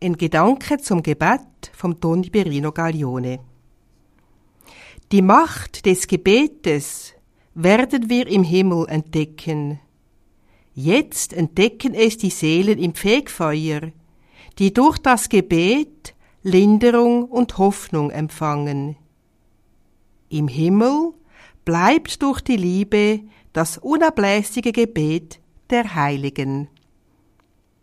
Ein Gedanke zum Gebet vom Toni Berino Gaglione. Die Macht des Gebetes werden wir im Himmel entdecken. Jetzt entdecken es die Seelen im Fegfeuer, die durch das Gebet Linderung und Hoffnung empfangen. Im Himmel bleibt durch die Liebe das unablässige Gebet der Heiligen.